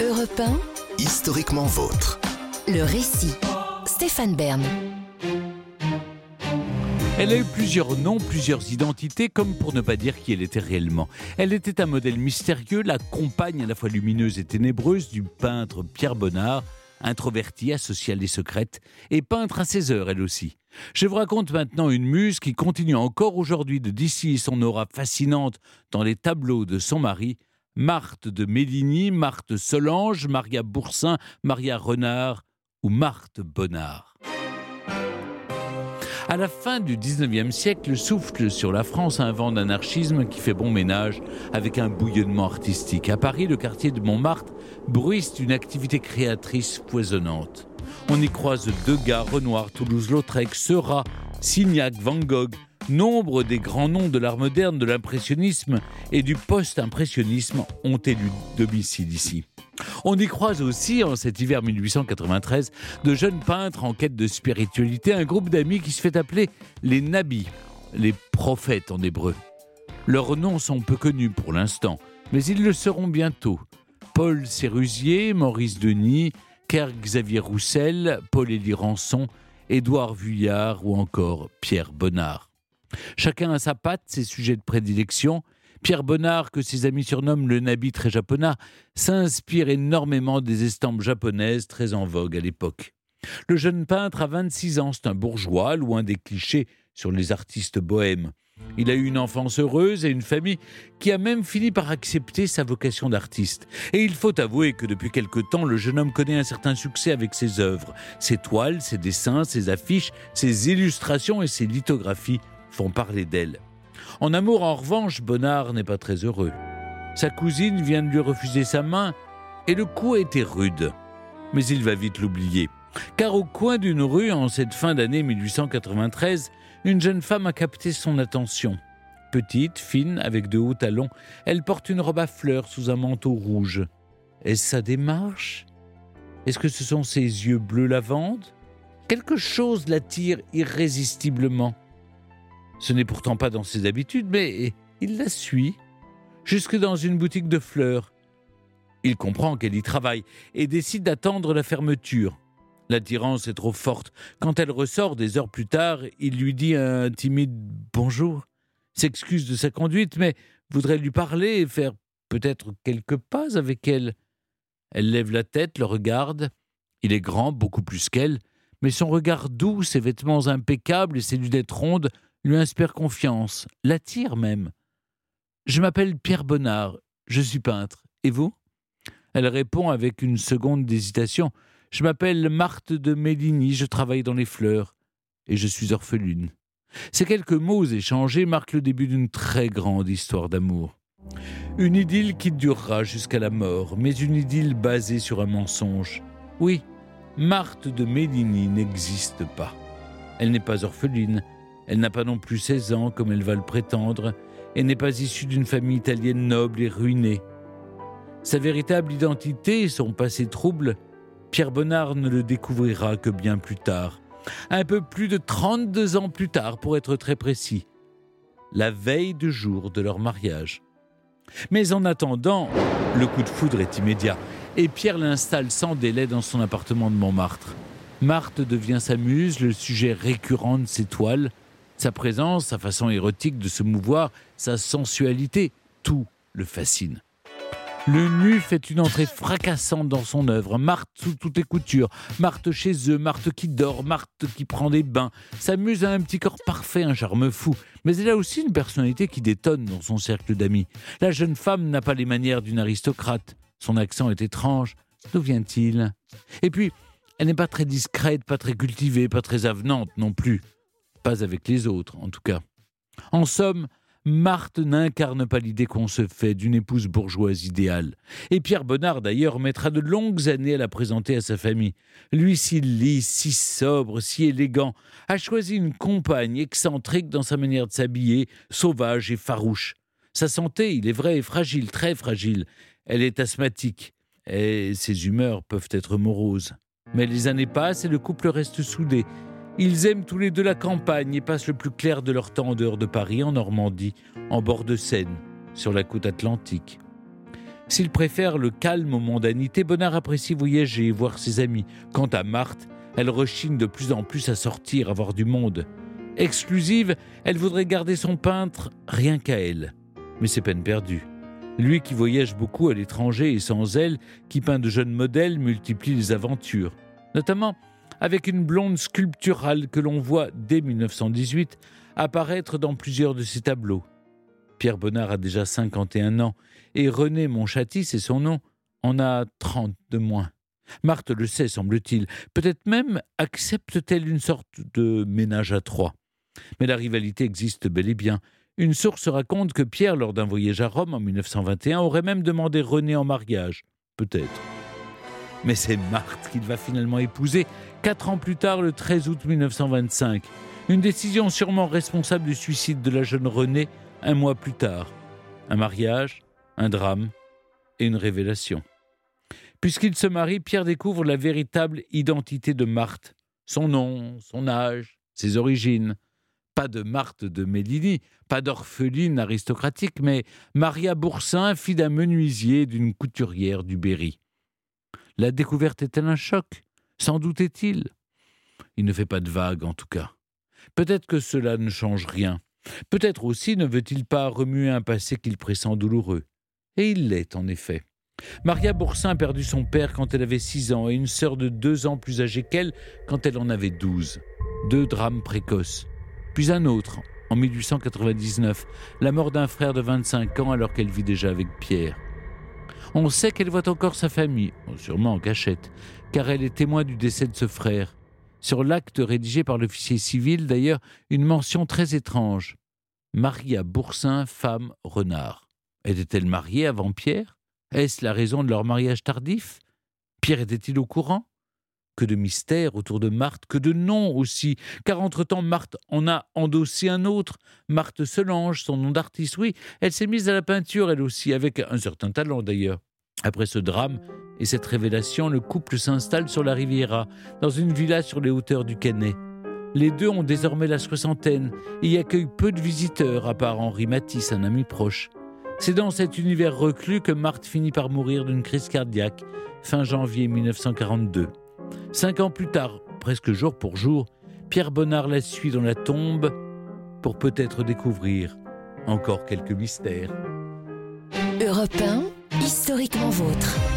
Europe 1, Historiquement vôtre. le récit. Stéphane Bern. Elle a eu plusieurs noms, plusieurs identités, comme pour ne pas dire qui elle était réellement. Elle était un modèle mystérieux, la compagne à la fois lumineuse et ténébreuse du peintre Pierre Bonnard, introvertie, asociale et secrète, et peintre à ses heures elle aussi. Je vous raconte maintenant une muse qui continue encore aujourd'hui de distiller son aura fascinante dans les tableaux de son mari, Marthe de Méligny, Marthe Solange, Maria Boursin, Maria Renard ou Marthe Bonnard. À la fin du 19e siècle souffle sur la France un vent d'anarchisme qui fait bon ménage avec un bouillonnement artistique. À Paris, le quartier de Montmartre bruisse d'une activité créatrice foisonnante. On y croise Degas, Renoir, Toulouse-Lautrec, Seurat, Signac, Van Gogh, nombre des grands noms de l'art moderne, de l'impressionnisme et du post-impressionnisme ont élu domicile ici. On y croise aussi, en cet hiver 1893, de jeunes peintres en quête de spiritualité, un groupe d'amis qui se fait appeler les Nabis, les prophètes en hébreu. Leurs noms sont peu connus pour l'instant, mais ils le seront bientôt. Paul Sérusier, Maurice Denis, Kerr Xavier Roussel, Paul-Élie Rançon, Édouard Vuillard ou encore Pierre Bonnard. Chacun a sa patte, ses sujets de prédilection. Pierre Bonnard, que ses amis surnomment le Nabi très japonais, s'inspire énormément des estampes japonaises très en vogue à l'époque. Le jeune peintre a 26 ans, c'est un bourgeois, loin des clichés sur les artistes bohèmes. Il a eu une enfance heureuse et une famille qui a même fini par accepter sa vocation d'artiste. Et il faut avouer que depuis quelque temps, le jeune homme connaît un certain succès avec ses œuvres. Ses toiles, ses dessins, ses affiches, ses illustrations et ses lithographies font parler d'elle. En amour, en revanche, Bonnard n'est pas très heureux. Sa cousine vient de lui refuser sa main et le coup a été rude. Mais il va vite l'oublier. Car au coin d'une rue, en cette fin d'année 1893, une jeune femme a capté son attention. Petite, fine, avec de hauts talons, elle porte une robe à fleurs sous un manteau rouge. Est-ce sa démarche? Est-ce que ce sont ses yeux bleus lavande Quelque chose l'attire irrésistiblement. Ce n'est pourtant pas dans ses habitudes, mais il la suit, jusque dans une boutique de fleurs. Il comprend qu'elle y travaille et décide d'attendre la fermeture. L'attirance est trop forte. Quand elle ressort des heures plus tard, il lui dit un timide bonjour, s'excuse de sa conduite, mais voudrait lui parler et faire peut-être quelques pas avec elle. Elle lève la tête, le regarde. Il est grand, beaucoup plus qu'elle, mais son regard doux, ses vêtements impeccables et ses lunettes rondes lui inspirent confiance, l'attirent même. Je m'appelle Pierre Bonnard, je suis peintre. Et vous? Elle répond avec une seconde d'hésitation. Je m'appelle Marthe de Méligny, je travaille dans les fleurs et je suis orpheline. Ces quelques mots échangés marquent le début d'une très grande histoire d'amour. Une idylle qui durera jusqu'à la mort, mais une idylle basée sur un mensonge. Oui, Marthe de Méligny n'existe pas. Elle n'est pas orpheline, elle n'a pas non plus 16 ans comme elle va le prétendre, et n'est pas issue d'une famille italienne noble et ruinée. Sa véritable identité et son passé trouble Pierre Bonnard ne le découvrira que bien plus tard, un peu plus de 32 ans plus tard pour être très précis, la veille du jour de leur mariage. Mais en attendant, le coup de foudre est immédiat et Pierre l'installe sans délai dans son appartement de Montmartre. Marthe devient sa muse, le sujet récurrent de ses toiles, sa présence, sa façon érotique de se mouvoir, sa sensualité, tout le fascine. Le nu fait une entrée fracassante dans son œuvre. Marthe sous toutes les coutures, Marthe chez eux, Marthe qui dort, Marthe qui prend des bains. Sa muse a un petit corps parfait, un charme fou. Mais elle a aussi une personnalité qui détonne dans son cercle d'amis. La jeune femme n'a pas les manières d'une aristocrate. Son accent est étrange. D'où vient-il? Et puis, elle n'est pas très discrète, pas très cultivée, pas très avenante non plus. Pas avec les autres, en tout cas. En somme, Marthe n'incarne pas l'idée qu'on se fait d'une épouse bourgeoise idéale. Et Pierre Bonnard, d'ailleurs, mettra de longues années à la présenter à sa famille. Lui, si lisse, si sobre, si élégant, a choisi une compagne excentrique dans sa manière de s'habiller, sauvage et farouche. Sa santé, il est vrai, est fragile, très fragile. Elle est asthmatique, et ses humeurs peuvent être moroses. Mais les années passent et le couple reste soudé. Ils aiment tous les deux la campagne et passent le plus clair de leur temps en dehors de Paris, en Normandie, en bord de Seine, sur la côte atlantique. S'il préfère le calme aux mondanités, Bonnard apprécie voyager et voir ses amis. Quant à Marthe, elle rechigne de plus en plus à sortir, à voir du monde. Exclusive, elle voudrait garder son peintre rien qu'à elle. Mais c'est peine perdue. Lui qui voyage beaucoup à l'étranger et sans elle, qui peint de jeunes modèles, multiplie les aventures. Notamment avec une blonde sculpturale que l'on voit dès 1918 apparaître dans plusieurs de ses tableaux. Pierre Bonnard a déjà 51 ans et René Monchatis, c'est son nom, en a 30 de moins. Marthe le sait, semble-t-il. Peut-être même accepte-t-elle une sorte de ménage à trois. Mais la rivalité existe bel et bien. Une source raconte que Pierre, lors d'un voyage à Rome en 1921, aurait même demandé René en mariage. Peut-être. Mais c'est Marthe qu'il va finalement épouser, quatre ans plus tard, le 13 août 1925. Une décision sûrement responsable du suicide de la jeune Renée un mois plus tard. Un mariage, un drame et une révélation. Puisqu'il se marie, Pierre découvre la véritable identité de Marthe, son nom, son âge, ses origines. Pas de Marthe de Mélini, pas d'orpheline aristocratique, mais Maria Boursin, fille d'un menuisier d'une couturière du Berry. La découverte est-elle un choc? Sans doute est-il. Il ne fait pas de vagues, en tout cas. Peut-être que cela ne change rien. Peut-être aussi ne veut-il pas remuer un passé qu'il pressent douloureux. Et il l'est, en effet. Maria Boursin a perdu son père quand elle avait six ans et une sœur de deux ans plus âgée qu'elle quand elle en avait douze. Deux drames précoces. Puis un autre, en 1899, la mort d'un frère de 25 ans alors qu'elle vit déjà avec Pierre. On sait qu'elle voit encore sa famille, sûrement en cachette, car elle est témoin du décès de ce frère. Sur l'acte rédigé par l'officier civil, d'ailleurs, une mention très étrange. Maria Boursin, femme renard. Était-elle mariée avant Pierre? Est-ce la raison de leur mariage tardif? Pierre était-il au courant? Que de mystères autour de Marthe, que de noms aussi, car entre-temps Marthe en a endossé un autre, Marthe Solange, son nom d'artiste, oui, elle s'est mise à la peinture elle aussi, avec un certain talent d'ailleurs. Après ce drame et cette révélation, le couple s'installe sur la Riviera, dans une villa sur les hauteurs du Canet. Les deux ont désormais la soixantaine et y accueillent peu de visiteurs, à part Henri Matisse, un ami proche. C'est dans cet univers reclus que Marthe finit par mourir d'une crise cardiaque, fin janvier 1942. Cinq ans plus tard, presque jour pour jour, Pierre Bonnard la suit dans la tombe pour peut-être découvrir encore quelques mystères. Europe historiquement vôtre.